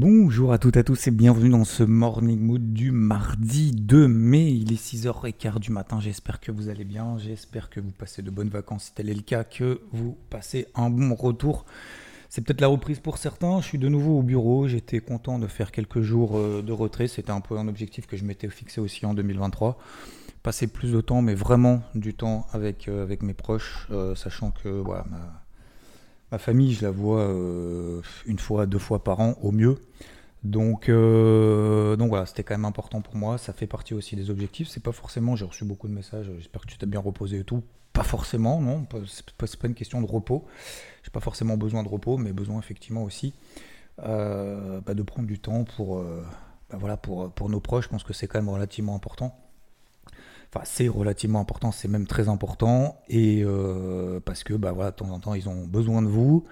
Bonjour à toutes et à tous et bienvenue dans ce Morning Mood du mardi 2 mai. Il est 6h15 du matin. J'espère que vous allez bien. J'espère que vous passez de bonnes vacances si tel est le cas, que vous passez un bon retour. C'est peut-être la reprise pour certains. Je suis de nouveau au bureau. J'étais content de faire quelques jours euh, de retrait. C'était un peu un objectif que je m'étais fixé aussi en 2023. Passer plus de temps, mais vraiment du temps avec, euh, avec mes proches, euh, sachant que voilà, ma famille, je la vois euh, une fois, deux fois par an au mieux. Donc, euh, donc voilà, c'était quand même important pour moi. Ça fait partie aussi des objectifs. C'est pas forcément, j'ai reçu beaucoup de messages. J'espère que tu t'es bien reposé et tout. Pas forcément, non. C'est pas, pas une question de repos. J'ai pas forcément besoin de repos, mais besoin effectivement aussi euh, bah, de prendre du temps pour, bah, voilà, pour, pour nos proches. Je pense que c'est quand même relativement important. Enfin, c'est relativement important, c'est même très important. Et euh, parce que, bah voilà, de temps en temps, ils ont besoin de vous.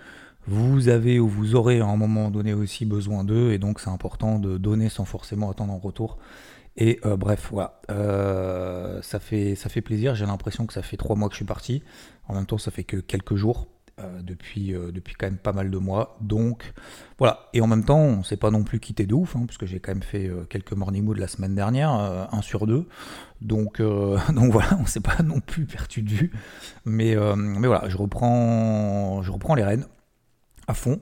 Vous avez ou vous aurez à un moment donné aussi besoin d'eux. Et donc, c'est important de donner sans forcément attendre en retour. Et euh, bref, voilà. Euh, ça, fait, ça fait plaisir. J'ai l'impression que ça fait trois mois que je suis parti. En même temps, ça fait que quelques jours. Euh, depuis, euh, depuis quand même pas mal de mois. Donc voilà. Et en même temps, on s'est pas non plus quitté de ouf, hein, parce que j'ai quand même fait euh, quelques morning mood la semaine dernière, un sur deux. Donc, donc voilà, on s'est pas non plus perdu de vue. Mais, mais voilà, je reprends, je reprends les rênes à fond.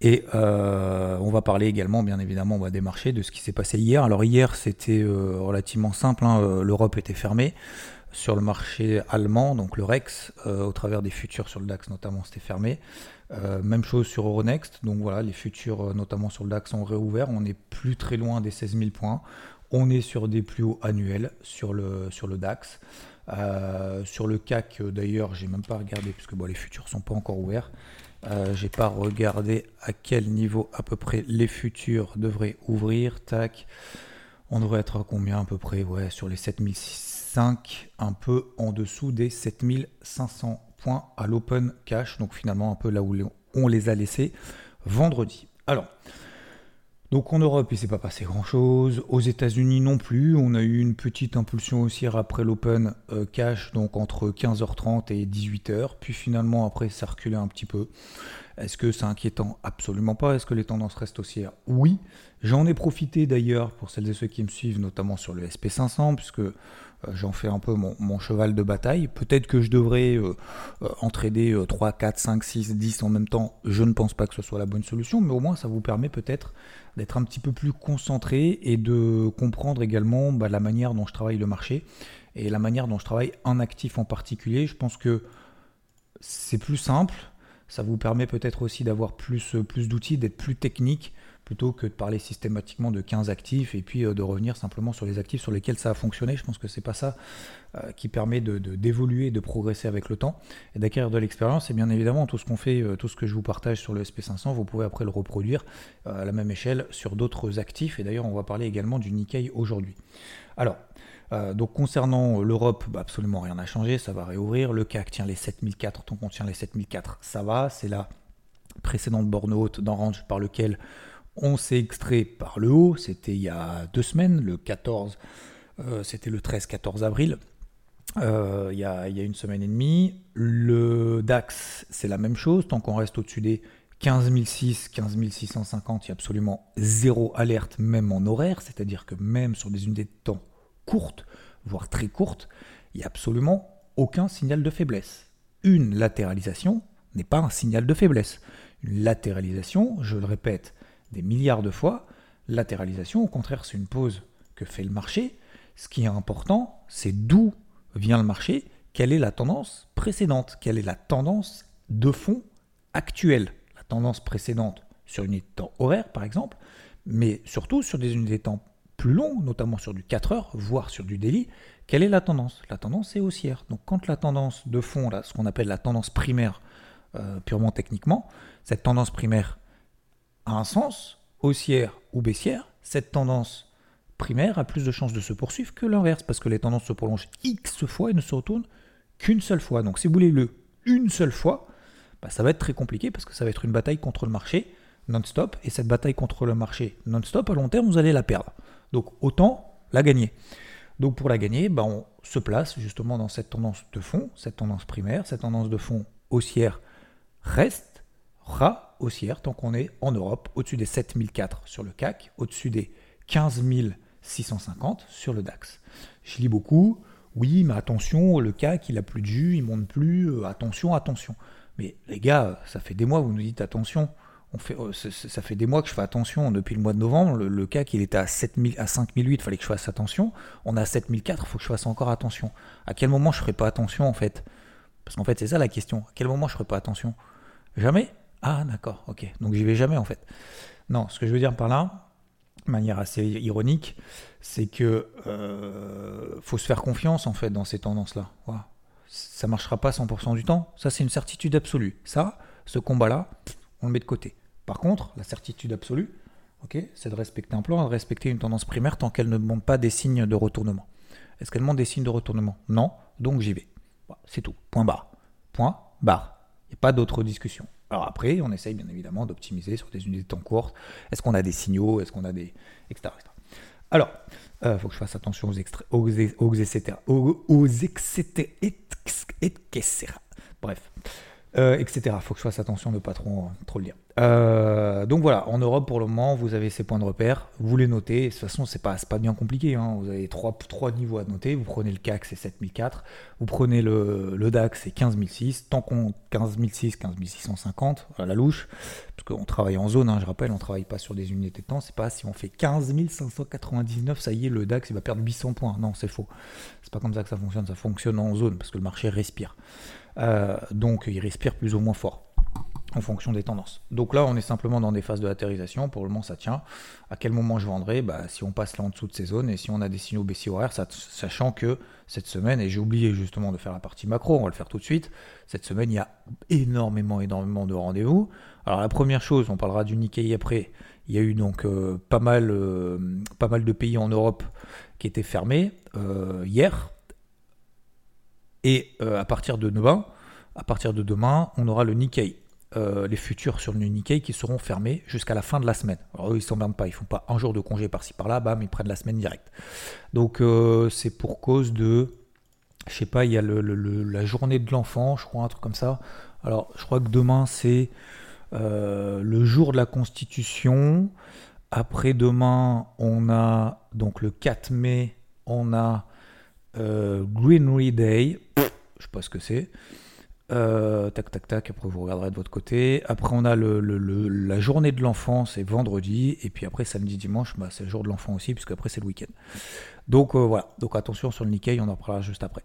Et on va parler également, bien évidemment, on va des marchés, de ce qui s'est passé hier. Alors hier, c'était relativement simple, hein, l'Europe était fermée. Sur le marché allemand, donc le Rex, euh, au travers des futurs sur le DAX notamment, c'était fermé. Euh, même chose sur Euronext, donc voilà, les futurs, euh, notamment sur le DAX, sont réouverts. On n'est plus très loin des 16 000 points. On est sur des plus hauts annuels sur le, sur le DAX. Sur le CAC, d'ailleurs, j'ai même pas regardé, puisque bon, les futurs sont pas encore ouverts. Euh, j'ai pas regardé à quel niveau à peu près les futurs devraient ouvrir. Tac. On devrait être à combien à peu près? Ouais, sur les 7005, un peu en dessous des 7500 points à l'open cash. Donc finalement un peu là où on les a laissés vendredi. Alors, donc en Europe, il s'est pas passé grand-chose. Aux États-Unis non plus. On a eu une petite impulsion haussière après l'Open euh, Cash, donc entre 15h30 et 18h. Puis finalement, après, ça a reculé un petit peu. Est-ce que c'est inquiétant? Absolument pas. Est-ce que les tendances restent haussières? Oui. J'en ai profité d'ailleurs pour celles et ceux qui me suivent, notamment sur le SP500, puisque euh, j'en fais un peu mon, cheval de bataille. Peut-être que je devrais euh, euh, en trader euh, 3, 4, 5, 6, 10 en même temps. Je ne pense pas que ce soit la bonne solution, mais au moins ça vous permet peut-être d'être un petit peu plus concentré et de comprendre également bah, la manière dont je travaille le marché et la manière dont je travaille un actif en particulier. Je pense que c'est plus simple, ça vous permet peut-être aussi d'avoir plus, plus d'outils, d'être plus technique plutôt que de parler systématiquement de 15 actifs et puis euh, de revenir simplement sur les actifs sur lesquels ça a fonctionné. Je pense que c'est pas ça euh, qui permet d'évoluer, de progresser avec le temps et d'acquérir de l'expérience. Et bien évidemment, tout ce qu'on fait, euh, tout ce que je vous partage sur le SP500, vous pouvez après le reproduire à la même échelle sur d'autres actifs. Et d'ailleurs, on va parler également du Nikkei aujourd'hui. Alors, donc concernant l'Europe, bah, absolument rien n'a changé, ça va réouvrir. Le CAC tient les 7004, tant qu'on tient les 7004, ça va. C'est la précédente borne haute d'un range par lequel on s'est extrait par le haut. C'était il y a deux semaines, le 14, euh, c'était le 13-14 avril. Euh, il, y a, une semaine et demie. Le DAX, c'est la même chose. Tant qu'on reste au-dessus des 15 006, 15 650, il y a absolument zéro alerte, même en horaire. C'est-à-dire que même sur des unités de temps courtes, voire très courtes, il n'y a absolument aucun signal de faiblesse. Une latéralisation n'est pas un signal de faiblesse. Une latéralisation, je le répète des milliards de fois, latéralisation, au contraire, c'est une pause que fait le marché. Ce qui est important, c'est d'où vient le marché, quelle est la tendance précédente, quelle est la tendance de fond actuelle. La tendance précédente sur une unité horaire, par exemple, mais surtout sur des unités de temps plus longues, notamment sur du 4 heures, voire sur du daily, quelle est la tendance? La tendance est haussière. Donc quand la tendance de fond, là, ce qu'on appelle la tendance primaire, euh, purement techniquement, cette tendance primaire un sens, haussière ou baissière, cette tendance primaire a plus de chances de se poursuivre que l'inverse, parce que les tendances se prolongent X fois et ne se retournent qu'une seule fois. Donc si vous voulez le une seule fois, bah, ça va être très compliqué parce que ça va être une bataille contre le marché non-stop, et cette bataille contre le marché non-stop, à long terme, vous allez la perdre. Donc autant la gagner. Donc pour la gagner, bah, on se place justement dans cette tendance de fond, cette tendance primaire, cette tendance de fond haussière restera haussière tant qu'on est en Europe au-dessus des 7004 sur le CAC, au-dessus des 15650 sur le DAX. Je lis beaucoup, oui, mais attention, le CAC il a plus de jus, il monte plus, euh, attention, attention. Mais les gars, ça fait des mois, vous nous dites attention. On fait, euh, ça fait des mois que je fais attention. Depuis le mois de novembre, le, CAC il était à, 7000, à 5008, il fallait que je fasse attention. On a 7004, il faut que je fasse encore attention. À quel moment je ne ferai pas attention en fait? Parce qu'en fait, c'est ça la question. À quel moment je ne ferai pas attention? Jamais Ah, d'accord, ok. Donc j'y vais jamais en fait. Non, ce que je veux dire par là, de manière assez ironique, c'est que euh, faut se faire confiance en fait dans ces tendances-là. Voilà. Ça marchera pas 100% du temps. Ça, c'est une certitude absolue. Ça, ce combat-là, on le met de côté. Par contre, la certitude absolue, c'est de respecter un plan, de respecter une tendance primaire tant qu'elle ne montre pas des signes de retournement. Est-ce qu'elle montre des signes de retournement? Non, donc j'y vais. c'est tout. Point barre. Point barre. Il n'y a pas d'autre discussion. Alors après, on essaye bien évidemment d'optimiser sur des unités de temps courtes. Est-ce qu'on a des signaux? Est-ce qu'on a des. etc. Alors, il euh, faut que je fasse attention aux, extra... aux, aux, etc. Aux etc. Bref euh, etc. Faut que je fasse attention de ne pas trop, trop le dire. Euh, donc voilà, en Europe pour le moment, vous avez ces points de repère, vous les notez. De toute façon, c'est pas, pas bien compliqué. Hein. Vous avez trois, trois niveaux à noter. Vous prenez le CAC, c'est 7004. Vous prenez le, le DAX, c'est 15006. Tant qu'on 15006, 15650 à la louche, parce qu'on travaille en zone. Hein, je rappelle, on travaille pas sur des unités de temps. C'est pas si on fait 15599, ça y est, le DAX il va perdre 800 points. Non, c'est faux. C'est pas comme ça que ça fonctionne. Ça fonctionne en zone parce que le marché respire. Euh, donc il respire plus ou moins fort en fonction des tendances. Donc là, on est simplement dans des phases de latérisation. Pour le moment, ça tient. À quel moment je vendrai? Bah, Si on passe là en dessous de ces zones et si on a des signaux baissiers horaires, sachant que cette semaine, et j'ai oublié justement de faire la partie macro, on va le faire tout de suite. Cette semaine, il y a énormément, énormément de rendez-vous. Alors la première chose, on parlera du Nikkei après. Il y a eu donc euh, pas, mal, euh, pas mal de pays en Europe qui étaient fermés hier. Et euh, à partir de demain, à partir de demain, on aura le Nikkei. Euh, les futurs sur le Nikkei qui seront fermés jusqu'à la fin de la semaine. Alors eux, ils s'emmerdent pas, ils font pas un jour de congé par-ci par-là, bam, ils prennent la semaine directe. Donc euh, c'est pour cause de, je sais pas, il y a la journée de l'enfant, je crois, un truc comme ça. Alors je crois que demain c'est le jour de la Constitution. Après demain, on a donc le 4 mai, on a Greenery Day je sais pas ce que c'est. Euh, tac, tac, tac. Après, vous regarderez de votre côté. Après, on a le, la journée de l'enfant, c'est vendredi. Et puis après, samedi, dimanche, bah, c'est le jour de l'enfant aussi, puisque après, c'est le week-end. Donc euh, voilà. Donc attention sur le Nikkei, on en parlera juste après.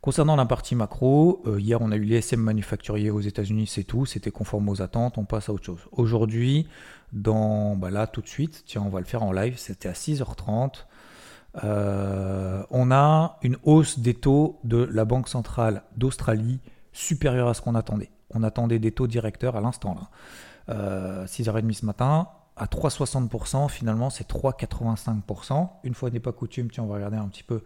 Concernant la partie macro, euh, hier, on a eu les SM manufacturiers aux États-Unis, c'est tout. C'était conforme aux attentes. On passe à autre chose. Aujourd'hui, dans bah là, tout de suite, tiens, on va le faire en live. C'était à 6h30. Euh, on a une hausse des taux de la Banque centrale d'Australie supérieure à ce qu'on attendait. On attendait des taux directeurs à l'instant là. 6h30 euh, ce matin, à 3,60%, finalement c'est 3,85%. Une fois n'est pas coutume, tiens, on va regarder un petit peu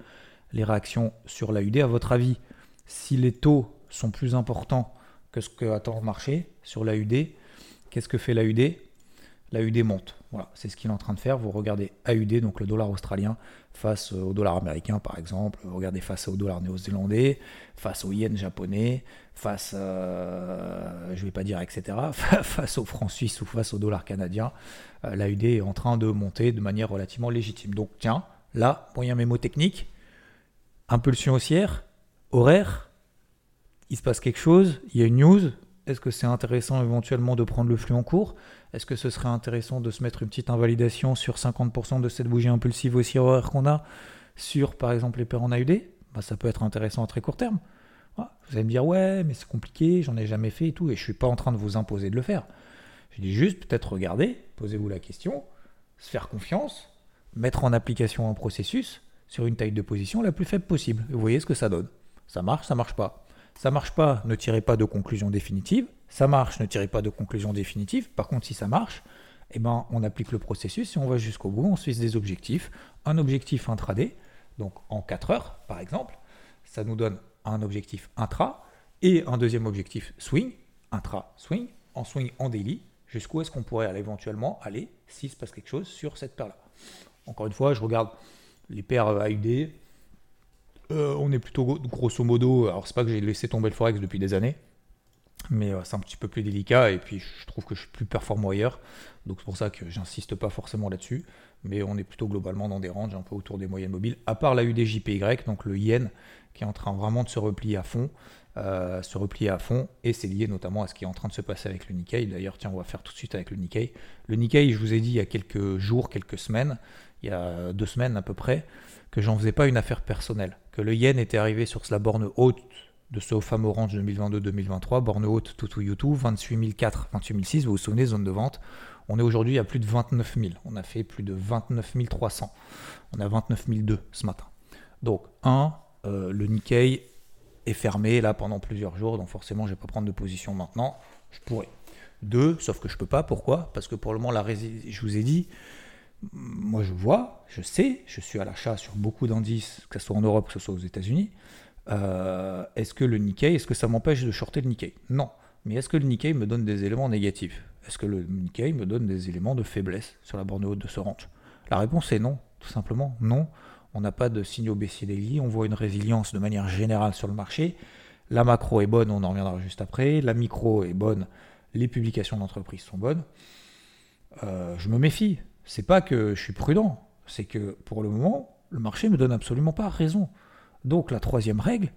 les réactions sur l'AUD. À votre avis, si les taux sont plus importants que ce que attend le marché sur l'AUD, qu'est-ce que fait l'AUD L'AUD monte. Voilà, c'est ce qu'il est en train de faire. Vous regardez AUD, donc le dollar australien, face au dollar américain par exemple, regardez face au dollar néo-zélandais, face au yen japonais, face, euh, je vais pas dire etc., face au franc suisse ou face au dollar canadien, euh, l'AUD est en train de monter de manière relativement légitime. Donc tiens, là, moyen mémo technique, impulsion haussière, horaire, il se passe quelque chose, il y a une news, est-ce que c'est intéressant éventuellement de prendre le flux en cours? Est-ce que ce serait intéressant de se mettre une petite invalidation sur 50% de cette bougie impulsive aussi horaire qu'on a sur par exemple les paires en AUD bah, Ça peut être intéressant à très court terme. Vous allez me dire ouais mais c'est compliqué, j'en ai jamais fait et tout, et je suis pas en train de vous imposer de le faire. Je dis juste peut-être regarder, posez-vous la question, se faire confiance, mettre en application un processus sur une taille de position la plus faible possible. vous voyez ce que ça donne. Ça marche, ça marche pas. Ça marche pas, ne tirez pas de conclusion définitive. Ça marche, ne tirez pas de conclusion définitive. Par contre, si ça marche, eh ben, on applique le processus et on va jusqu'au bout. On se des objectifs. Un objectif intraday, donc en 4 heures par exemple, ça nous donne un objectif intra et un deuxième objectif swing, intra-swing, en swing en daily, jusqu'où est-ce qu'on pourrait éventuellement aller s'il se passe quelque chose sur cette paire-là. Encore une fois, je regarde les paires AUD. Euh, on est plutôt grosso modo, alors c'est pas que j'ai laissé tomber le Forex depuis des années, mais euh, c'est un petit peu plus délicat et puis je trouve que je suis plus performant ailleurs. Donc c'est pour ça que j'insiste pas forcément là-dessus, mais on est plutôt globalement dans des ranges un peu autour des moyennes mobiles, à part la UDJPY, donc le yen qui est en train vraiment de se replier à fond. Euh, se replier à fond, et c'est lié notamment à ce qui est en train de se passer avec le Nikkei. D'ailleurs, tiens, on va faire tout de suite avec le Nikkei. Le Nikkei, je vous ai dit il y a quelques jours, quelques semaines, il y a deux semaines à peu près, que j'en faisais pas une affaire personnelle, que le yen était arrivé sur la borne haute de ce fameux range 2022-2023, borne haute tout ou YouTube, 28 004, 28 006, vous vous souvenez, zone de vente. On est aujourd'hui à plus de 29 000, on a fait plus de 29 300, on a 29 002 ce matin. Donc, un, euh, le Nikkei fermé là pendant plusieurs jours, donc forcément je ne vais pas prendre de position maintenant, je pourrais. Deux, sauf que je peux pas, pourquoi? Parce que pour le moment, la je vous ai dit, moi je vois, je sais, je suis à l'achat sur beaucoup d'indices, que ce soit en Europe, que ce soit aux États-Unis. Euh, est-ce que le Nikkei, est-ce que ça m'empêche de shorter le Nikkei? Non. Mais est-ce que le Nikkei me donne des éléments négatifs? Est-ce que le Nikkei me donne des éléments de faiblesse sur la borne haute de ce range? La réponse est non, tout simplement non on n'a pas de signaux baissiers daily, on voit une résilience de manière générale sur le marché. La macro est bonne, on en reviendra juste après. La micro est bonne, les publications d'entreprise sont bonnes. Euh, je me méfie. C'est pas que je suis prudent, c'est que pour le moment, le marché me donne absolument pas raison. Donc la troisième règle,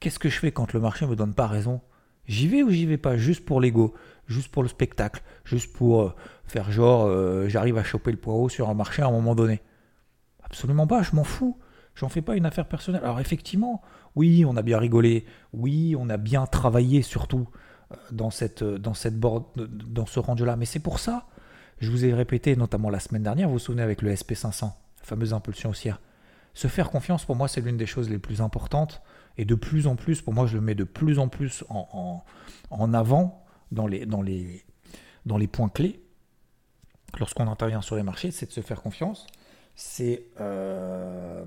qu'est-ce que je fais quand le marché me donne pas raison? J'y vais ou j'y vais pas? Juste pour l'ego, juste pour le spectacle, juste pour euh, faire genre euh, j'arrive à choper le poids sur un marché à un moment donné. Absolument pas, je m'en fous. J'en fais pas une affaire personnelle. Alors effectivement, oui, on a bien rigolé. Oui, on a bien travaillé surtout euh, dans cette euh, dans dans ce range-là. Mais c'est pour ça, je vous ai répété notamment la semaine dernière. Vous vous souvenez avec le SP500, la fameuse impulsion haussière. Se faire confiance, pour moi, c'est l'une des choses les plus importantes. Et de plus en plus, pour moi, je le mets de plus en plus en, avant dans les, dans, les, dans les points clés lorsqu'on intervient sur les marchés, c'est de se faire confiance c'est euh,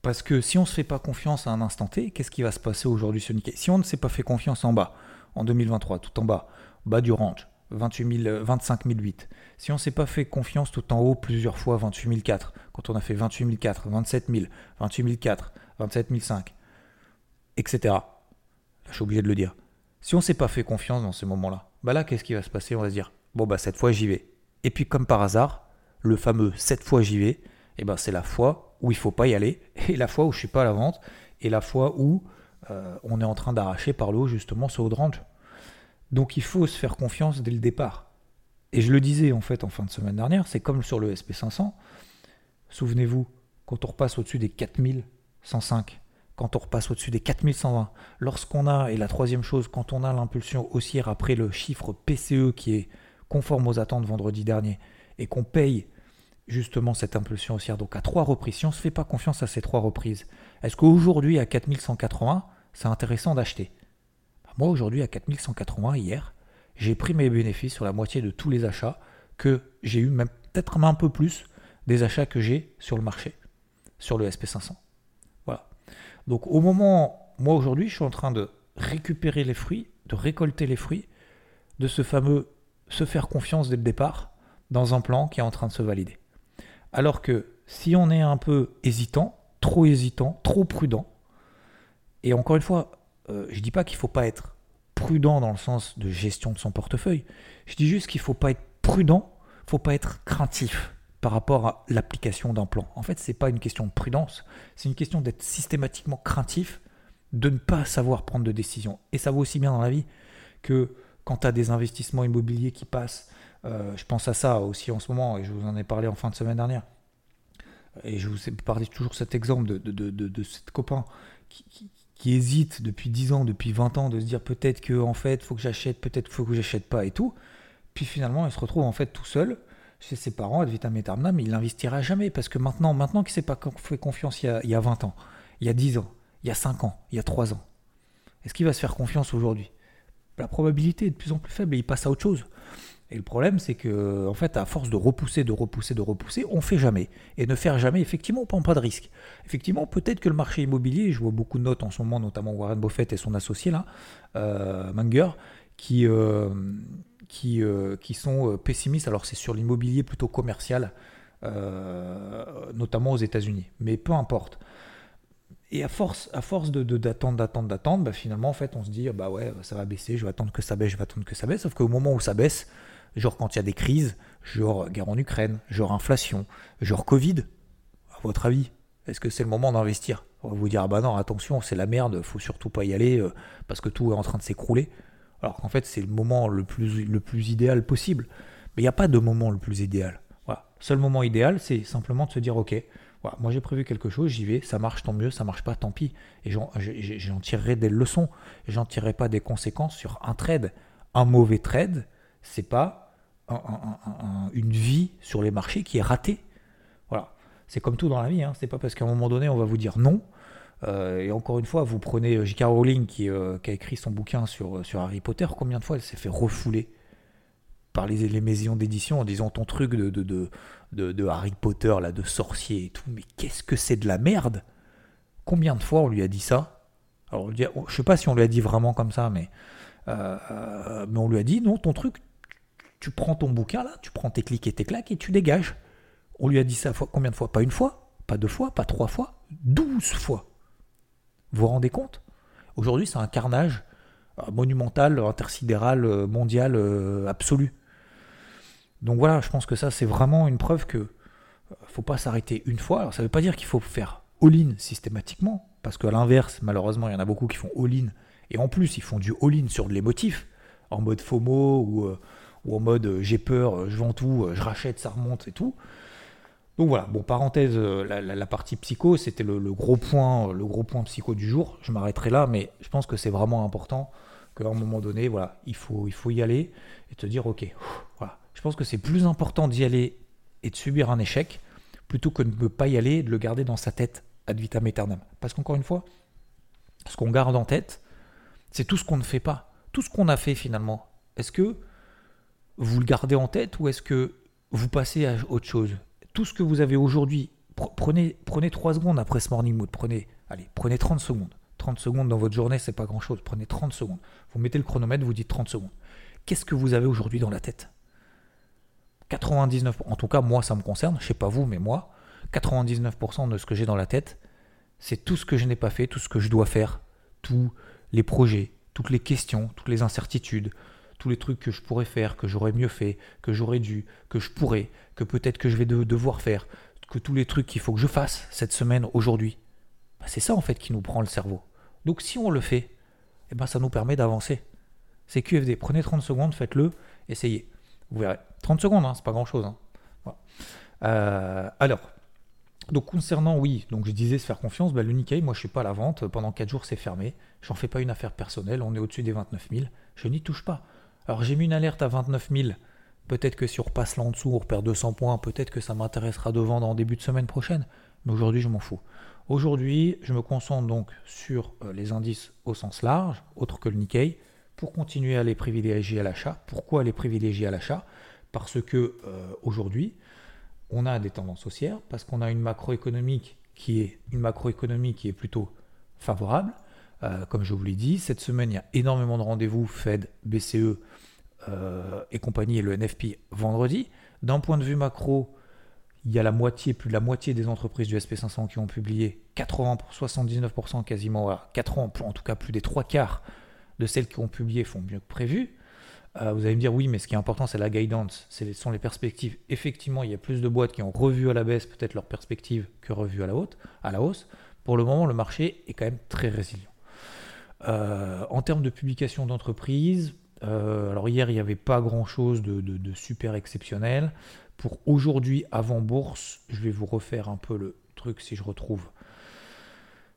parce que si on ne se fait pas confiance à un instant T, qu'est-ce qui va se passer aujourd'hui sur Nikkei Si on ne s'est pas fait confiance en bas, en 2023, tout en bas, bas du range, 28 000, 25 008. Si on ne s'est pas fait confiance tout en haut plusieurs fois, 28 004, quand on a fait 28 004, 27 000, 28 004, 27 005, etc. Je suis obligé de le dire. Si on ne s'est pas fait confiance dans ces moments-là, bah là, qu'est-ce qui va se passer On va se dire, bon, bah cette fois, j'y vais. Et puis, comme par hasard, le fameux 7 fois j'y vais, et ben c'est la fois où il faut pas y aller, et la fois où je suis pas à la vente, et la fois où euh, on est en train d'arracher par le haut justement ce haut de range. Donc il faut se faire confiance dès le départ. Et je le disais en fait en fin de semaine dernière, c'est comme sur le SP500. Souvenez-vous, quand on repasse au-dessus des 4105, quand on repasse au-dessus des 4120, lorsqu'on a, et la troisième chose, quand on a l'impulsion haussière après le chiffre PCE qui est conforme aux attentes vendredi dernier, et qu'on paye justement cette impulsion haussière, donc à trois reprises, si on ne se fait pas confiance à ces trois reprises, est-ce qu'aujourd'hui à 4180, c'est intéressant d'acheter? Bah, Moi aujourd'hui à 4180 hier, j'ai pris mes bénéfices sur la moitié de tous les achats que j'ai eu, même peut-être un peu plus des achats que j'ai sur le marché, sur le SP500. Voilà. Donc au moment, moi aujourd'hui, je suis en train de récupérer les fruits, de récolter les fruits de ce fameux se faire confiance dès le départ dans un plan qui est en train de se valider. Alors que si on est un peu hésitant, trop hésitant, trop prudent, et encore une fois, euh, je ne dis pas qu'il ne faut pas être prudent dans le sens de gestion de son portefeuille, je dis juste qu'il ne faut pas être prudent, il ne faut pas être craintif par rapport à l'application d'un plan. En fait, ce n'est pas une question de prudence, c'est une question d'être systématiquement craintif, de ne pas savoir prendre de décision. Et ça vaut aussi bien dans la vie que quand tu as des investissements immobiliers qui passent euh, je pense à ça aussi en ce moment, et je vous en ai parlé en fin de semaine dernière. Et je vous ai parlé toujours cet exemple de, de, copain qui, qui, hésite depuis 10 ans, depuis 20 ans, de se dire peut-être que en fait, faut que j'achète, peut-être faut que j'achète pas et tout. Puis finalement, il se retrouve en fait tout seul chez ses parents, ad vitam aeternam, mais il n'investira jamais parce que maintenant, maintenant qu'il s'est pas fait confiance il y, a, il y a 20 ans, il y a 10 ans, il y a 5 ans, il y a 3 ans Est-ce qu'il va se faire confiance aujourd'hui? La probabilité est de plus en plus faible et il passe à autre chose. Et le problème, c'est que, en fait, à force de repousser, de repousser, de repousser, on fait jamais. Et ne faire jamais, effectivement, on prend pas de risque. Effectivement, peut-être que le marché immobilier, je vois beaucoup de notes en ce moment, notamment Warren Buffett et son associé là, euh, Munger, qui, euh, qui, euh, qui sont pessimistes. Alors, c'est sur l'immobilier plutôt commercial, notamment aux États-Unis. Mais peu importe. Et à force, à force de, d'attendre, d'attendre, d'attendre, bah, finalement, en fait, on se dit, bah ouais, ça va baisser, je vais attendre que ça baisse, je vais attendre que ça baisse. Sauf qu'au moment où ça baisse, genre quand il y a des crises, genre guerre en Ukraine, genre inflation, genre Covid, à votre avis, est-ce que c'est le moment d'investir? On va vous dire, ah bah non, attention, c'est la merde, faut surtout pas y aller euh, parce que tout est en train de s'écrouler. Alors qu'en fait, c'est le moment le plus, le plus idéal possible. Mais il n'y a pas de moment le plus idéal. Voilà. Seul moment idéal, c'est simplement de se dire, ok, moi j'ai prévu quelque chose, j'y vais, ça marche tant mieux, ça marche pas tant pis. Et j'en tirerai des leçons. J'en tirerai pas des conséquences sur un trade. Un mauvais trade, c'est pas une vie sur les marchés qui est ratée. Voilà. C'est comme tout dans la vie. Hein. C'est pas parce qu'à un moment donné, on va vous dire non. Euh, et encore une fois, vous prenez euh, J.K. Rowling qui, euh, qui, a écrit son bouquin sur, sur Harry Potter. Combien de fois elle s'est fait refouler par les, maisons d'édition en disant ton truc de, de, de, de, Harry Potter, là, de sorcier et tout. Mais qu'est-ce que c'est de la merde? Combien de fois on lui a dit ça? Alors, je sais pas si on lui a dit vraiment comme ça, mais, mais on lui a dit non, ton truc, tu prends ton bouquin là, tu prends tes clics et tes claques et tu dégages. On lui a dit ça combien de fois? Pas une fois, pas deux fois, pas trois fois, douze fois. Vous vous rendez compte? Aujourd'hui, c'est un carnage euh, monumental, intersidéral, euh, mondial, euh, absolu. Donc voilà, je pense que ça, c'est vraiment une preuve que faut pas s'arrêter une fois. Alors ça ne veut pas dire qu'il faut faire all-in systématiquement, parce qu'à l'inverse, malheureusement, il y en a beaucoup qui font all-in, et en plus, ils font du all-in sur de l'émotif, en mode FOMO ou ou en mode euh, j'ai peur, euh, je vends tout, euh, je rachète, ça remonte et tout. Donc voilà, bon, parenthèse, la, partie psycho, c'était le, gros point, le gros point psycho du jour. Je m'arrêterai là, mais je pense que c'est vraiment important qu'à un moment donné, voilà, il faut, il faut y aller et te dire, ok, voilà. Je pense que c'est plus important d'y aller et de subir un échec plutôt que de ne pas y aller et de le garder dans sa tête ad vitam aeternam. Parce qu'encore une fois, ce qu'on garde en tête, c'est tout ce qu'on ne fait pas, tout ce qu'on a fait finalement. Est-ce que vous le gardez en tête ou est-ce que vous passez à autre chose? Tout ce que vous avez aujourd'hui, prenez, prenez 3 secondes après ce morning mood. Prenez, allez, prenez 30 secondes. 30 secondes dans votre journée, c'est pas grand chose. Prenez 30 secondes. Vous mettez le chronomètre, vous dites 30 secondes. Qu'est-ce que vous avez aujourd'hui dans la tête? 99%, en tout cas, moi, ça me concerne. Je sais pas vous, mais moi, 99% de ce que j'ai dans la tête, c'est tout ce que je n'ai pas fait, tout ce que je dois faire, tous les projets, toutes les questions, toutes les incertitudes, tous les trucs que je pourrais faire, que j'aurais mieux fait, que j'aurais dû, que je pourrais, que peut-être que je vais devoir faire, que tous les trucs qu'il faut que je fasse cette semaine, aujourd'hui. Bah, c'est ça en fait qui nous prend le cerveau. Donc si on le fait, eh ben, ça nous permet d'avancer. C'est QFD. Prenez 30 secondes, faites-le, essayez. Vous verrez. 30 secondes, hein, c'est pas grand-chose. Hein. Euh, alors, donc concernant, oui, donc je disais se faire confiance, bah, le Nikkei, moi je suis pas à la vente, pendant 4 jours c'est fermé, j'en fais pas une affaire personnelle, on est au-dessus des 29 000, je n'y touche pas. Alors j'ai mis une alerte à 29 000. Peut-être que si on repasse là en dessous, on repère 200 points, peut-être que ça m'intéressera de vendre en début de semaine prochaine. Mais aujourd'hui, je m'en fous. Aujourd'hui, je me concentre donc sur euh, les indices au sens large, autres que le Nikkei, pour continuer à les privilégier à l'achat. Pourquoi les privilégier à l'achat? Parce que euh, aujourd'hui, on a des tendances haussières, parce qu'on a une macroéconomique qui est une macroéconomie qui est plutôt favorable. Euh, comme je vous l'ai dit, cette semaine, il y a énormément de rendez-vous Fed, BCE euh, et compagnie et le NFP vendredi. D'un point de vue macro, il y a la moitié, plus de la moitié des entreprises du SP500 qui ont publié 80, 79% quasiment, 80, en tout cas plus des trois quarts de celles qui ont publié font mieux que prévu. Euh, vous allez me dire oui, mais ce qui est important, c'est la guidance, ce sont les perspectives. Effectivement, il y a plus de boîtes qui ont revu à la baisse peut-être leurs perspectives que revu à la, à la hausse. Pour le moment, le marché est quand même très résilient. Euh, en termes de publication d'entreprise, euh, alors hier, il n'y avait pas grand-chose de, super exceptionnel. Pour aujourd'hui, avant bourse, je vais vous refaire un peu le truc si je retrouve.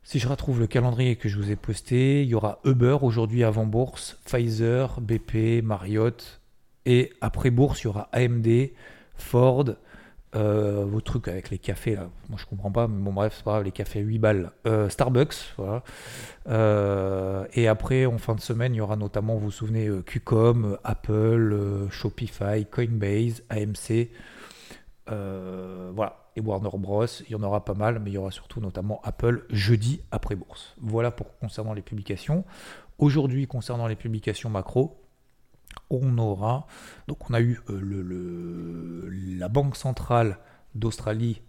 Si je retrouve le calendrier que je vous ai posté, il y aura Uber aujourd'hui avant bourse, Pfizer, BP, Marriott, et après bourse, il y aura AMD, Ford, Euh, vos trucs avec les cafés, là, moi je comprends pas, mais bon bref, c'est pas grave, les cafés 8 balles. Euh, Starbucks, voilà. Euh, et après, en fin de semaine, il y aura notamment, vous vous souvenez, Qcom, Apple, Shopify, Coinbase, AMC, voilà, et Warner Bros. Il y en aura pas mal, mais il y aura surtout notamment Apple jeudi après bourse. Voilà pour concernant les publications. Aujourd'hui, concernant les publications macro, on aura, donc on a eu euh, le, la Banque centrale d'Australie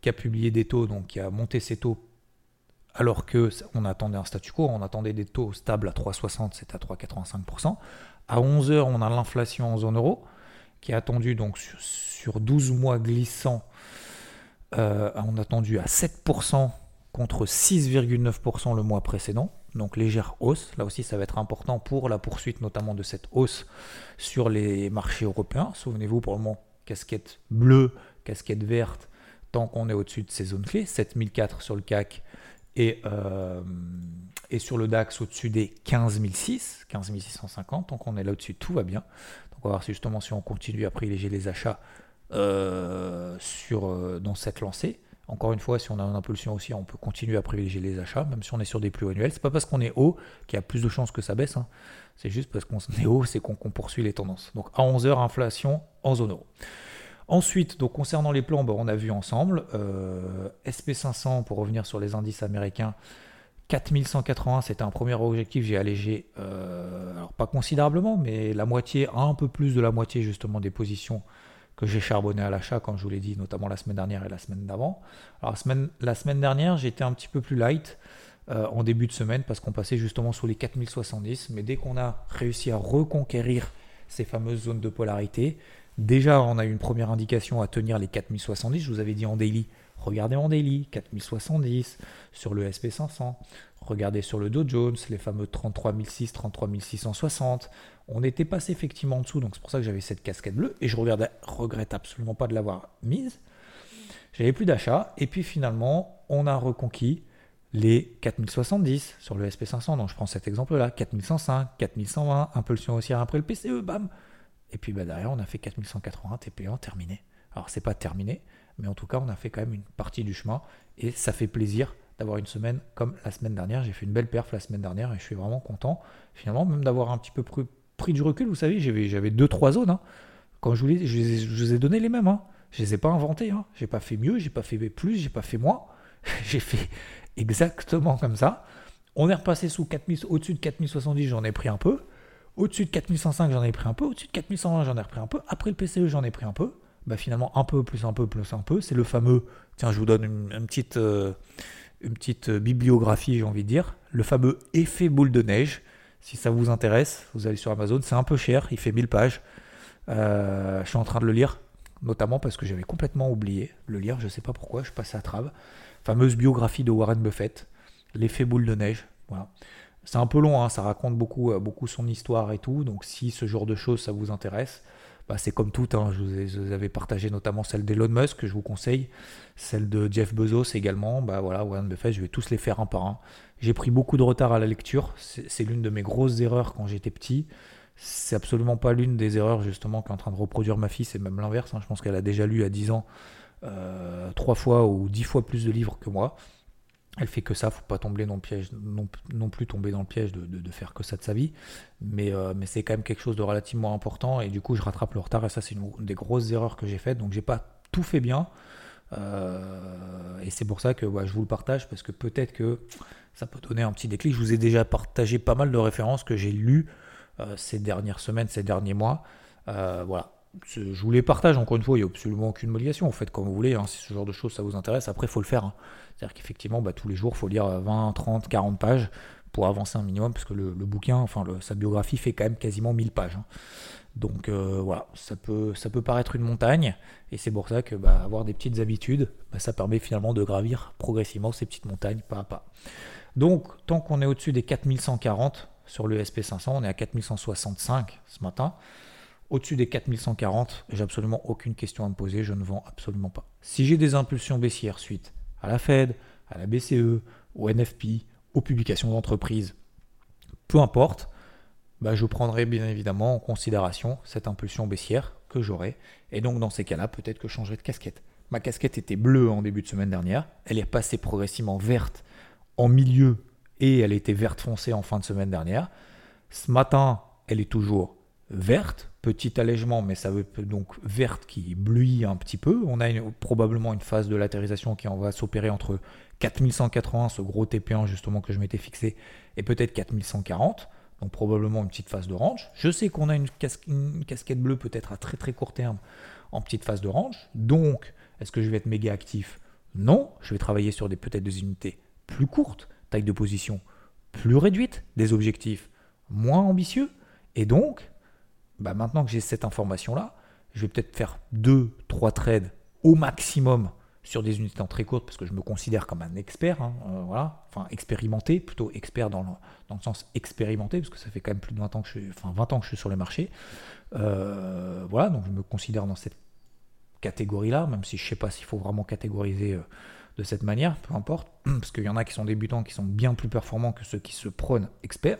qui a publié des taux, donc qui a monté ses taux alors que on attendait un statu quo, on attendait des taux stables à 3,60, c'est à 3,85%. À 11h, on a l'inflation en zone euro qui est attendue donc sur, 12 mois glissants, euh, on a attendu à 7% contre 6,9% le mois précédent donc légère hausse. Là aussi, ça va être important pour la poursuite notamment de cette hausse sur les marchés européens. Souvenez-vous, pour le moment, casquette bleue, casquette verte, tant qu'on est au-dessus de ces zones clés, 7004 sur le CAC et, euh, et sur le DAX au-dessus des 15006, 15650, tant qu'on est là au-dessus, tout va bien. Donc on va voir si justement si on continue à privilégier les achats euh, sur, euh, dans cette lancée. Encore une fois, si on a une impulsion aussi, on peut continuer à privilégier les achats, même si on est sur des plus annuels. C'est pas parce qu'on est haut qu'il y a plus de chances que ça baisse. hein. C'est juste parce qu'on est haut, c'est qu'on poursuit les tendances. Donc à 11h, inflation en zone euro. Ensuite, donc concernant les plans, on a vu ensemble euh, SP500 pour revenir sur les indices américains. 4180, c'était un premier objectif. J'ai allégé, euh, alors pas considérablement, mais la moitié, un peu plus de la moitié justement des positions que j'ai charbonné à l'achat, comme je vous l'ai dit, notamment la semaine dernière et la semaine d'avant. Alors la semaine, dernière, j'étais un petit peu plus light euh, en début de semaine parce qu'on passait justement sous les 4070, mais dès qu'on a réussi à reconquérir ces fameuses zones de polarité, déjà on a eu une première indication à tenir les 4070, je vous avais dit en daily, regardez en daily, 4070 sur le SP500, regardez sur le Dow Jones, les fameux 33006, 33660, on était passé effectivement en dessous, donc c'est pour ça que j'avais cette casquette bleue, et je regrette, regrette absolument pas de l'avoir mise. J'avais plus d'achat, et puis finalement, on a reconquis les 4070 sur le SP500, donc je prends cet exemple-là, 4105, 4120, impulsion haussière après le PCE, bam Et puis bah, derrière, on a fait 4180, TP1, terminé. Alors c'est pas terminé, mais en tout cas, on a fait quand même une partie du chemin, et ça fait plaisir d'avoir une semaine comme la semaine dernière. J'ai fait une belle perf la semaine dernière, et je suis vraiment content, finalement, même d'avoir un petit peu pris du recul, vous savez, j'avais deux, trois zones. Hein. Quand je vous, les, je, vous ai donné les mêmes. Hein. Je les ai pas inventés. Hein. J'ai pas fait mieux, j'ai pas fait plus, j'ai pas fait moins. j'ai fait exactement comme ça. On est repassé sous 4000, au-dessus de 4070, j'en ai pris un peu. Au-dessus de 4105, j'en ai pris un peu. Au-dessus de 4120, j'en ai repris un peu. Après le PCE, j'en ai pris un peu. Bah finalement, un peu, plus un peu, plus un peu. C'est le fameux. Tiens, je vous donne une, petite, euh, une petite bibliographie, j'ai envie de dire. Le fameux effet boule de neige. Si ça vous intéresse, vous allez sur Amazon. C'est un peu cher, il fait 1000 pages. Euh, je suis en train de le lire, notamment parce que j'avais complètement oublié le lire. Je ne sais pas pourquoi, je passais à travers. Fameuse biographie de Warren Buffett, L'effet boule de neige. Voilà. C'est un peu long, hein, ça raconte beaucoup, euh, beaucoup son histoire et tout. Donc si ce genre de choses, ça vous intéresse, bah, c'est comme tout. Hein, je, vous avais partagé notamment celle d'Elon Musk, que je vous conseille. Celle de Jeff Bezos également. Bah, voilà, Warren Buffett, je vais tous les faire un par un. J'ai pris beaucoup de retard à la lecture. C'est l'une de mes grosses erreurs quand j'étais petit. C'est absolument pas l'une des erreurs justement qu'est en train de reproduire ma fille. C'est même l'inverse. Hein. Je pense qu'elle a déjà lu à 10 ans euh, trois fois ou dix fois plus de livres que moi. Elle fait que ça, faut pas tomber dans le piège, non, plus tomber dans le piège de, faire que ça de sa vie. Mais, euh, mais c'est quand même quelque chose de relativement important et du coup je rattrape le retard et ça c'est une, des grosses erreurs que j'ai faites. Donc j'ai pas tout fait bien. Euh, et c'est pour ça que je vous le partage parce que peut-être que ça peut donner un petit déclic. Je vous ai déjà partagé pas mal de références que j'ai lues euh, ces dernières semaines, ces derniers mois. Voilà. Je vous les partage encore une fois, il n'y a absolument aucune obligation. Vous faites comme vous voulez, hein, si ce genre de choses ça vous intéresse. Après, il faut le faire. Hein. C'est-à-dire qu'effectivement, bah, tous les jours, il faut lire 20, 30, 40 pages pour avancer un minimum, parce que le, bouquin, enfin sa biographie fait quand même quasiment 1000 pages. Hein. Donc euh, voilà, ça peut, paraître une montagne, et c'est pour ça que bah, avoir des petites habitudes, bah, ça permet finalement de gravir progressivement ces petites montagnes pas à pas. Donc, tant qu'on est au-dessus des 4140 sur le SP500, on est à 4165 ce matin. Au-dessus des 4140, j'ai absolument aucune question à me poser, je ne vends absolument pas. Si j'ai des impulsions baissières suite à la Fed, à la BCE, au NFP, aux publications d'entreprise, peu importe, bah, je prendrai bien évidemment en considération cette impulsion baissière que j'aurai. Et donc dans ces cas-là, peut-être que je changerai de casquette. Ma casquette était bleue en début de semaine dernière. Elle est passée progressivement verte en milieu et elle était verte foncée en fin de semaine dernière. Ce matin, elle est toujours verte, petit allègement, mais ça veut donc verte qui bluit un petit peu. On a probablement une phase de latérisation qui en va s'opérer entre 4180, ce gros TP1 justement que je m'étais fixé, et peut-être 4140. Donc probablement une petite phase de range. Je sais qu'on a une, casquette bleue peut-être à très très court terme en petite phase de range. Donc, est-ce que je vais être méga actif? Non, je vais travailler sur peut-être des unités plus courtes, taille de position plus réduite, des objectifs moins ambitieux. Et donc, bah maintenant que j'ai cette information-là, je vais peut-être faire deux, trois trades au maximum sur des unités en très courtes parce que je me considère comme un expert, hein, euh, voilà, enfin expérimenté, plutôt expert dans le, dans le, sens expérimenté parce que ça fait quand même plus de 20 ans que je suis, enfin 20 ans que je suis sur le marché. Euh, voilà, donc je me considère dans cette catégorie-là, même si je ne sais pas s'il faut vraiment catégoriser euh, de cette manière, peu importe, parce qu'il y en a qui sont débutants qui sont bien plus performants que ceux qui se prônent experts.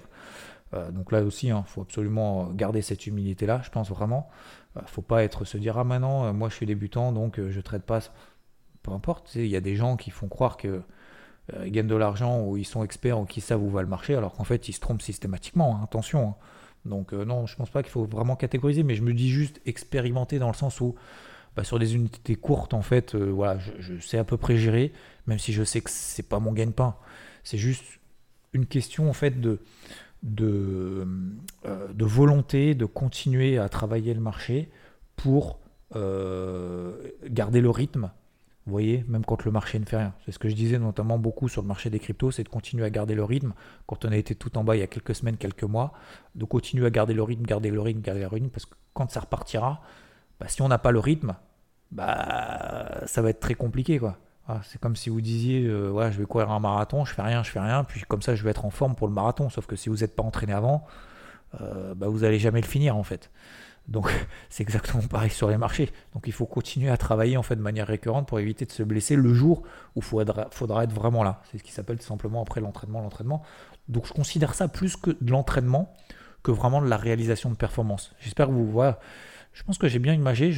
Euh, donc là aussi, il hein, faut absolument garder cette humilité-là, je pense vraiment. Ne faut pas être se dire ah maintenant, moi je suis débutant, donc je traite pas. Peu importe, il y a des gens qui font croire que ils gagnent de l'argent ou ils sont experts ou qui savent où va le marché, alors qu'en fait ils se trompent systématiquement. Hein, attention. Hein. Donc non, je pense pas qu'il faut vraiment catégoriser, mais je me dis juste expérimenter dans le sens où bah, sur des unités courtes, en fait, euh, voilà, je, sais à peu près gérer, même si je sais que c'est pas mon gagne-pain. C'est juste une question en fait de, de, euh, de, volonté de continuer à travailler le marché pour euh, garder le rythme. Vous voyez, même quand le marché ne fait rien. C'est ce que je disais notamment beaucoup sur le marché des cryptos, c'est de continuer à garder le rythme. Quand on a été tout en bas il y a quelques semaines, quelques mois, de continuer à garder le rythme, garder le rythme, garder le rythme, parce que quand ça repartira, bah, si on n'a pas le rythme, bah, ça va être très compliqué. quoi. Ah, c'est comme si vous disiez, euh, je vais courir un marathon, je fais rien, je fais rien, puis comme ça je vais être en forme pour le marathon. Sauf que si vous n'êtes pas entraîné avant, euh, bah, vous n'allez jamais le finir en fait. Donc c'est exactement pareil sur les marchés. Donc il faut continuer à travailler en fait de manière récurrente pour éviter de se blesser le jour où il faudra, être vraiment là. C'est ce qui s'appelle tout simplement après l'entraînement, l'entraînement. Donc je considère ça plus que de l'entraînement que vraiment de la réalisation de performance. J'espère que vous voyez je pense que j'ai bien imagé.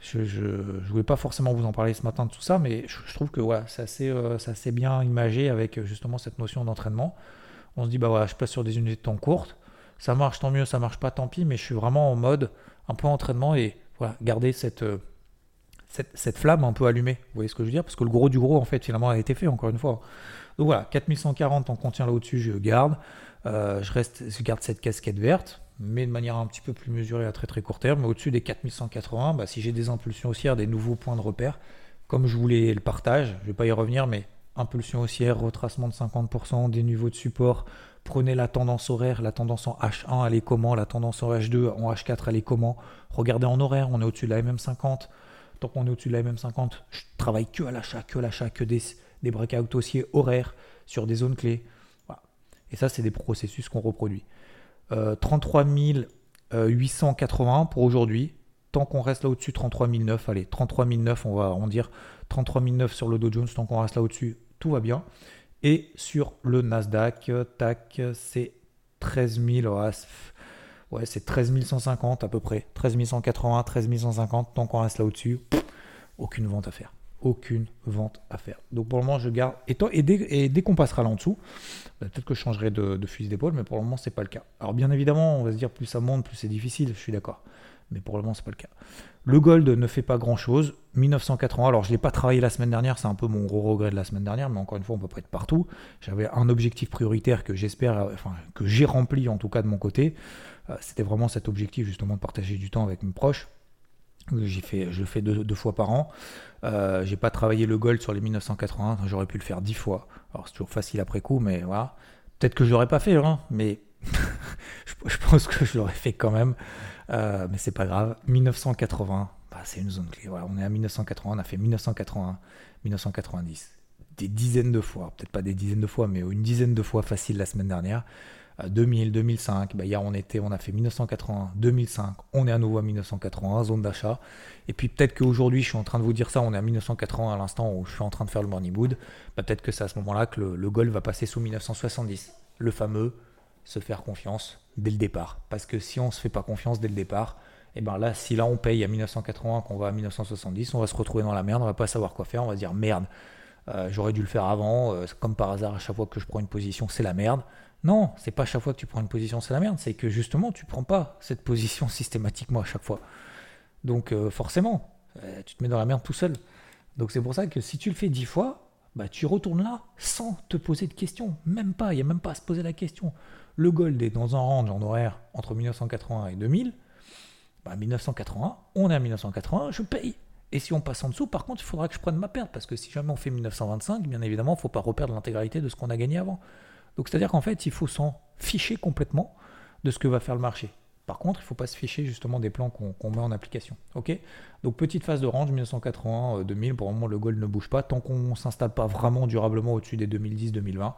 Je, je, voulais pas forcément vous en parler ce matin de tout ça, mais je, trouve que voilà, c'est assez, euh, assez, bien imagé avec euh, justement cette notion d'entraînement. On se dit, bah voilà, je passe sur des unités de temps courtes. Ça marche, tant mieux, ça marche pas, tant pis, mais je suis vraiment en mode un peu entraînement et voilà, garder cette, euh, cette, cette, flamme un peu allumée. Vous voyez ce que je veux dire? Parce que le gros du gros, en fait, finalement, a été fait, encore une fois. Donc voilà, 4140 on contient là au-dessus, je garde. je, reste, je garde cette casquette verte mais de manière un petit peu plus mesurée à très très court terme. Au-dessus des 4180, bah, si j'ai des impulsions haussières, des nouveaux points de repère, comme je voulais le partage, je ne vais pas y revenir, mais impulsion haussière, retracement de 50%, des niveaux de support, prenez la tendance horaire, la tendance en H1, elle est comment, la tendance en H2, en H4, elle est comment, regardez en horaire, on est au-dessus de la MM50, tant qu'on est au-dessus de la MM50, je travaille que à l'achat, que à l'achat, que des, des breakouts haussiers horaires sur des zones clés. Et ça, c'est des processus qu'on reproduit. 33 euh, 881 pour aujourd'hui. Tant qu'on reste là au-dessus, 33 009. Allez, 33 009, on va arrondir. 33 009 sur le Dow Jones, tant qu'on reste là au-dessus, tout va bien. Et sur le Nasdaq, tac, c'est 13 000. Ouais, c'est 13 150 à peu près. 13 180, 13 150. Tant qu'on reste là au-dessus, aucune vente à faire aucune vente à faire. Donc pour le moment, je garde. Et, dès, et dès qu'on passera là en dessous, bah, peut-être que je changerai de, fusil d'épaule, mais pour le moment, c'est pas le cas. Alors bien évidemment, on va se dire plus ça monte, plus c'est difficile, je suis d'accord. Mais pour le moment, c'est pas le cas. Le gold ne fait pas grand chose. 1980, alors je l'ai pas travaillé la semaine dernière, c'est un peu mon gros regret de la semaine dernière, mais encore une fois, on peut pas être partout. J'avais un objectif prioritaire que j'espère, enfin, que j'ai rempli en tout cas de mon côté. Euh, c'était vraiment cet objectif justement de partager du temps avec mes proches. Fait, je le fais deux, fois par an. Euh, j'ai pas travaillé le gold sur les 1980, j'aurais pu le faire dix fois. Alors c'est toujours facile après coup, mais voilà. Peut-être que je l'aurais pas fait, hein, mais je, pense que je l'aurais fait quand même. Euh, mais c'est pas grave. 1980, bah, c'est une zone clé. Voilà, on est à 1980, on a fait 1980, 1990. Des dizaines de fois, peut-être pas des dizaines de fois, mais une dizaine de fois facile la semaine dernière. 2000, 2005, bah, hier on était, on a fait 1980, 2005, on est à nouveau à 1980, zone d'achat. Et puis peut-être qu'aujourd'hui, je suis en train de vous dire ça, on est à 1980 à l'instant où je suis en train de faire le morning wood. Bah, peut-être que c'est à ce moment-là que le, le va passer sous 1970, le fameux se faire confiance dès le départ. Parce que si on ne se fait pas confiance dès le départ, et eh ben là, si là on paye à 1980, qu'on va à 1970, on va se retrouver dans la merde, on va pas savoir quoi faire, on va dire merde, euh, j'aurais dû le faire avant, euh, comme par hasard, à chaque fois que je prends une position, c'est la merde. Non, c'est pas à chaque fois que tu prends une position, c'est la merde, c'est que justement, tu prends pas cette position systématiquement à chaque fois. Donc euh, forcément, tu te mets dans la merde tout seul. Donc c'est pour ça que si tu le fais dix fois, bah, tu retournes là sans te poser de questions. Même pas, il n'y a même pas à se poser la question. Le gold est dans un range en horaire entre 1980 et 2000. Bah, 1980, on est à 1980, je paye. Et si on passe en dessous, par contre, il faudra que je prenne ma perte, parce que si jamais on fait 1925, bien évidemment, il ne faut pas reperdre l'intégralité de ce qu'on a gagné avant. Donc c'est-à-dire qu'en fait, il faut s'en ficher complètement de ce que va faire le marché. Par contre, il ne faut pas se ficher justement des plans qu'on met en application. Donc petite phase de range 1980-2000, pour le moment le gold ne bouge pas, tant qu'on ne s'installe pas vraiment durablement au-dessus des 2010-2020.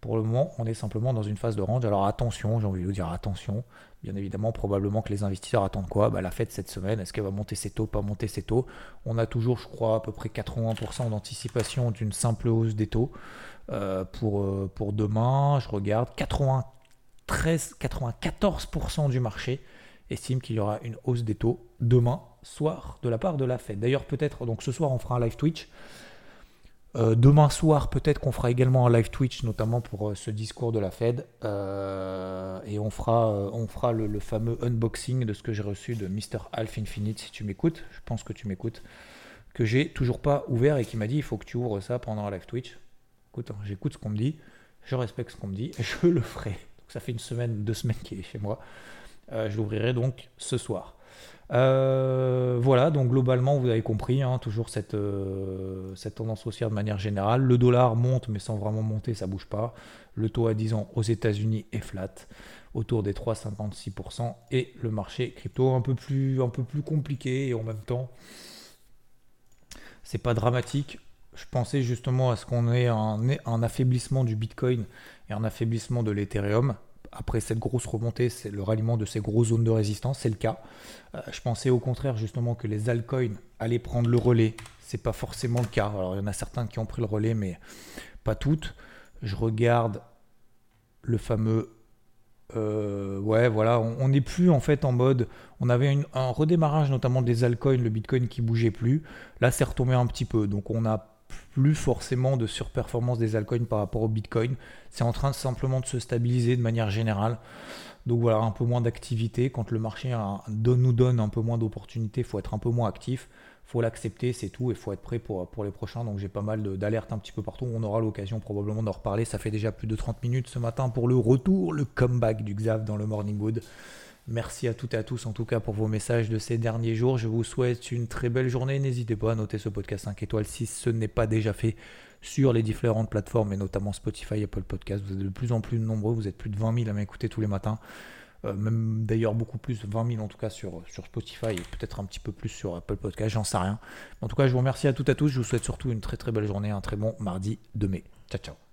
Pour le moment, on est simplement dans une phase de range. Alors attention, j'ai envie de vous dire attention. Bien évidemment, probablement que les investisseurs attendent quoi? Bah, La fête cette semaine, est-ce qu'elle va monter ses taux, pas monter ses taux? On a toujours, je crois, à peu près 80% d'anticipation d'une simple hausse des taux. Euh, pour, euh, pour demain, je regarde, 93, 94% du marché estime qu'il y aura une hausse des taux demain soir de la part de la Fed. D'ailleurs, peut-être, donc ce soir, on fera un live Twitch. Euh, demain soir, peut-être qu'on fera également un live Twitch, notamment pour ce discours de la Fed. Et on fera, on fera le, fameux unboxing de ce que j'ai reçu de Mr. Alf Infinite, si tu m'écoutes. Je pense que tu m'écoutes. Que j'ai toujours pas ouvert et qui m'a dit il faut que tu ouvres ça pendant un live Twitch. Hein, j'écoute ce qu'on me dit, je respecte ce qu'on me dit, je le ferai. Donc ça fait une semaine, deux semaines qu'il est chez moi. je l'ouvrirai donc ce soir. Euh, voilà, donc globalement, vous avez compris, hein, toujours cette, euh, cette tendance haussière de manière générale. Le dollar monte, mais sans vraiment monter, ça bouge pas. Le taux à 10 ans aux États-Unis est flat, autour des 3,56%. Et le marché crypto un peu plus, un peu plus compliqué et en même temps, c'est pas dramatique. Je pensais justement à ce qu'on ait un, affaiblissement du Bitcoin et un affaiblissement de l'Ethereum après cette grosse remontée, c'est le ralliement de ces grosses zones de résistance, c'est le cas. Euh, je pensais au contraire justement que les altcoins allaient prendre le relais. C'est pas forcément le cas. Alors il y en a certains qui ont pris le relais, mais pas toutes. Je regarde le fameux. Euh, ouais, voilà, on n'est plus en fait en mode. On avait un redémarrage notamment des altcoins, le Bitcoin qui bougeait plus. Là, c'est retombé un petit peu. Donc on a plus forcément de surperformance des altcoins par rapport au Bitcoin. C'est en train simplement de se stabiliser de manière générale. Donc voilà, un peu moins d'activité. Quand le marché nous donne un peu moins d'opportunités, il faut être un peu moins actif. Faut l'accepter, c'est tout. Il faut être prêt pour, pour les prochains. Donc j'ai pas mal d'alertes un petit peu partout. On aura l'occasion probablement d'en reparler. Ça fait déjà plus de 30 minutes ce matin pour le retour, le comeback du Xav dans le Morning Wood. Merci à toutes et à tous en tout cas pour vos messages de ces derniers jours. Je vous souhaite une très belle journée. N'hésitez pas à noter ce podcast 5 étoiles si ce n'est pas déjà fait sur les différentes plateformes et notamment Spotify, Apple Podcast. Vous êtes de plus en plus nombreux, vous êtes plus de 20 000 à m'écouter tous les matins. Euh, même d'ailleurs beaucoup plus, 20 000 en tout cas sur, sur Spotify et peut-être un petit peu plus sur Apple Podcast, j'en sais rien. En tout cas, je vous remercie à toutes et à tous. Je vous souhaite surtout une très très belle journée, un très bon mardi de mai. Ciao ciao.